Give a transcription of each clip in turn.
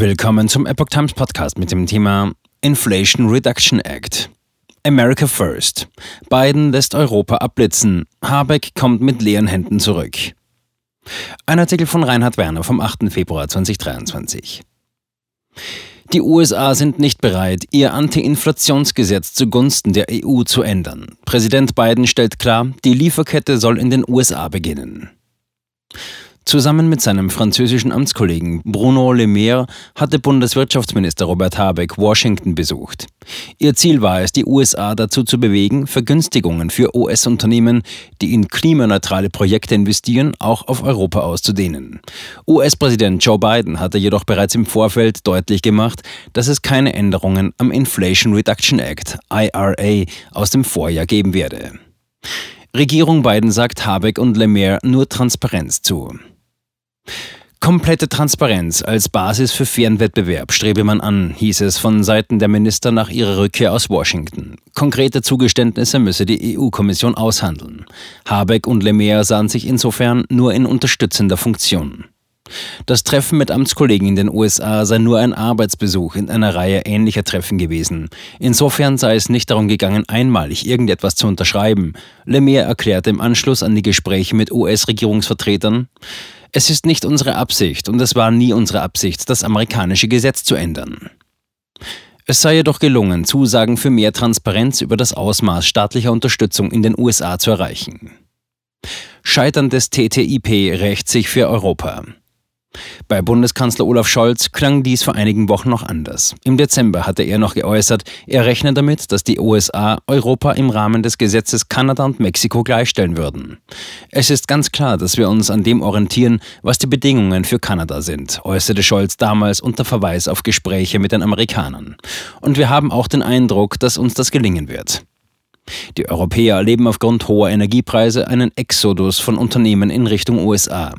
Willkommen zum Epoch Times Podcast mit dem Thema Inflation Reduction Act. America First. Biden lässt Europa abblitzen. Habeck kommt mit leeren Händen zurück. Ein Artikel von Reinhard Werner vom 8. Februar 2023. Die USA sind nicht bereit, ihr Anti-Inflationsgesetz zugunsten der EU zu ändern. Präsident Biden stellt klar, die Lieferkette soll in den USA beginnen. Zusammen mit seinem französischen Amtskollegen Bruno Le Maire hatte Bundeswirtschaftsminister Robert Habeck Washington besucht. Ihr Ziel war es, die USA dazu zu bewegen, Vergünstigungen für US-Unternehmen, die in klimaneutrale Projekte investieren, auch auf Europa auszudehnen. US-Präsident Joe Biden hatte jedoch bereits im Vorfeld deutlich gemacht, dass es keine Änderungen am Inflation Reduction Act, IRA, aus dem Vorjahr geben werde. Regierung Biden sagt Habeck und Le Maire nur Transparenz zu. Komplette Transparenz als Basis für fairen Wettbewerb strebe man an, hieß es von Seiten der Minister nach ihrer Rückkehr aus Washington. Konkrete Zugeständnisse müsse die EU-Kommission aushandeln. Habeck und Lemaire sahen sich insofern nur in unterstützender Funktion. Das Treffen mit Amtskollegen in den USA sei nur ein Arbeitsbesuch in einer Reihe ähnlicher Treffen gewesen. Insofern sei es nicht darum gegangen, einmalig irgendetwas zu unterschreiben. Lemire erklärte im Anschluss an die Gespräche mit US-Regierungsvertretern, es ist nicht unsere Absicht und es war nie unsere Absicht, das amerikanische Gesetz zu ändern. Es sei jedoch gelungen, Zusagen für mehr Transparenz über das Ausmaß staatlicher Unterstützung in den USA zu erreichen. Scheitern des TTIP rächt sich für Europa. Bei Bundeskanzler Olaf Scholz klang dies vor einigen Wochen noch anders. Im Dezember hatte er noch geäußert, er rechne damit, dass die USA Europa im Rahmen des Gesetzes Kanada und Mexiko gleichstellen würden. Es ist ganz klar, dass wir uns an dem orientieren, was die Bedingungen für Kanada sind, äußerte Scholz damals unter Verweis auf Gespräche mit den Amerikanern. Und wir haben auch den Eindruck, dass uns das gelingen wird. Die Europäer erleben aufgrund hoher Energiepreise einen Exodus von Unternehmen in Richtung USA.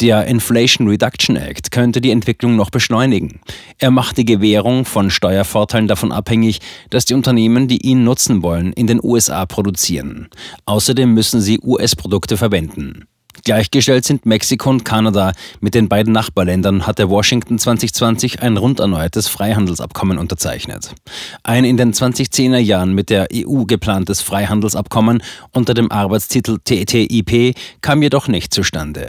Der Inflation Reduction Act könnte die Entwicklung noch beschleunigen. Er macht die Gewährung von Steuervorteilen davon abhängig, dass die Unternehmen, die ihn nutzen wollen, in den USA produzieren. Außerdem müssen sie US-Produkte verwenden. Gleichgestellt sind Mexiko und Kanada. Mit den beiden Nachbarländern hatte Washington 2020 ein rund erneutes Freihandelsabkommen unterzeichnet. Ein in den 2010er Jahren mit der EU geplantes Freihandelsabkommen unter dem Arbeitstitel TTIP kam jedoch nicht zustande.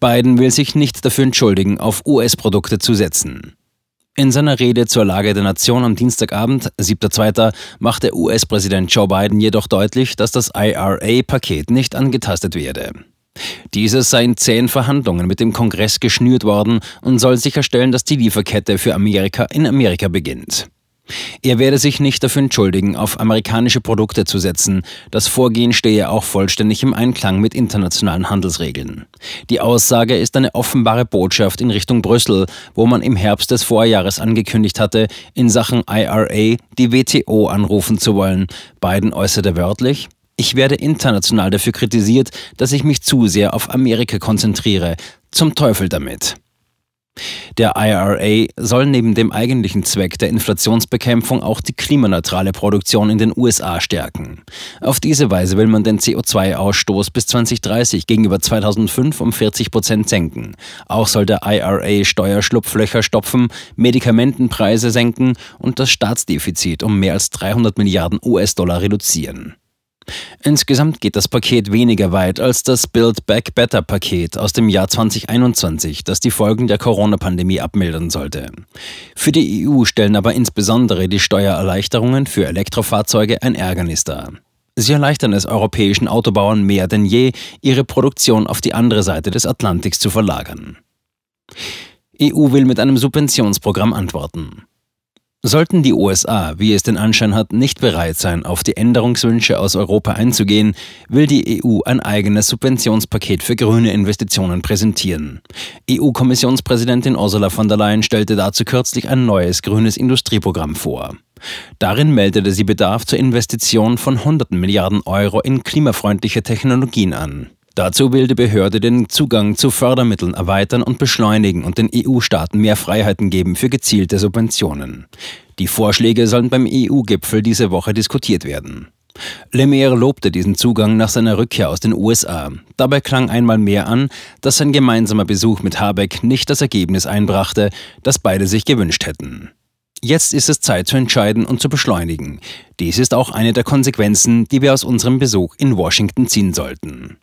Biden will sich nicht dafür entschuldigen, auf US-Produkte zu setzen. In seiner Rede zur Lage der Nation am Dienstagabend, 7.2., machte US-Präsident Joe Biden jedoch deutlich, dass das IRA-Paket nicht angetastet werde. Dieses sei in zehn Verhandlungen mit dem Kongress geschnürt worden und soll sicherstellen, dass die Lieferkette für Amerika in Amerika beginnt. Er werde sich nicht dafür entschuldigen, auf amerikanische Produkte zu setzen. Das Vorgehen stehe auch vollständig im Einklang mit internationalen Handelsregeln. Die Aussage ist eine offenbare Botschaft in Richtung Brüssel, wo man im Herbst des Vorjahres angekündigt hatte, in Sachen IRA die WTO anrufen zu wollen. Biden äußerte wörtlich, ich werde international dafür kritisiert, dass ich mich zu sehr auf Amerika konzentriere. Zum Teufel damit. Der IRA soll neben dem eigentlichen Zweck der Inflationsbekämpfung auch die klimaneutrale Produktion in den USA stärken. Auf diese Weise will man den CO2-Ausstoß bis 2030 gegenüber 2005 um 40 Prozent senken. Auch soll der IRA Steuerschlupflöcher stopfen, Medikamentenpreise senken und das Staatsdefizit um mehr als 300 Milliarden US-Dollar reduzieren. Insgesamt geht das Paket weniger weit als das Build Back Better Paket aus dem Jahr 2021, das die Folgen der Corona-Pandemie abmildern sollte. Für die EU stellen aber insbesondere die Steuererleichterungen für Elektrofahrzeuge ein Ärgernis dar. Sie erleichtern es europäischen Autobauern mehr denn je, ihre Produktion auf die andere Seite des Atlantiks zu verlagern. EU will mit einem Subventionsprogramm antworten. Sollten die USA, wie es den Anschein hat, nicht bereit sein, auf die Änderungswünsche aus Europa einzugehen, will die EU ein eigenes Subventionspaket für grüne Investitionen präsentieren. EU-Kommissionspräsidentin Ursula von der Leyen stellte dazu kürzlich ein neues grünes Industrieprogramm vor. Darin meldete sie Bedarf zur Investition von hunderten Milliarden Euro in klimafreundliche Technologien an. Dazu will die Behörde den Zugang zu Fördermitteln erweitern und beschleunigen und den EU-Staaten mehr Freiheiten geben für gezielte Subventionen. Die Vorschläge sollen beim EU-Gipfel diese Woche diskutiert werden. Lemire lobte diesen Zugang nach seiner Rückkehr aus den USA. Dabei klang einmal mehr an, dass sein gemeinsamer Besuch mit Habeck nicht das Ergebnis einbrachte, das beide sich gewünscht hätten. Jetzt ist es Zeit zu entscheiden und zu beschleunigen. Dies ist auch eine der Konsequenzen, die wir aus unserem Besuch in Washington ziehen sollten.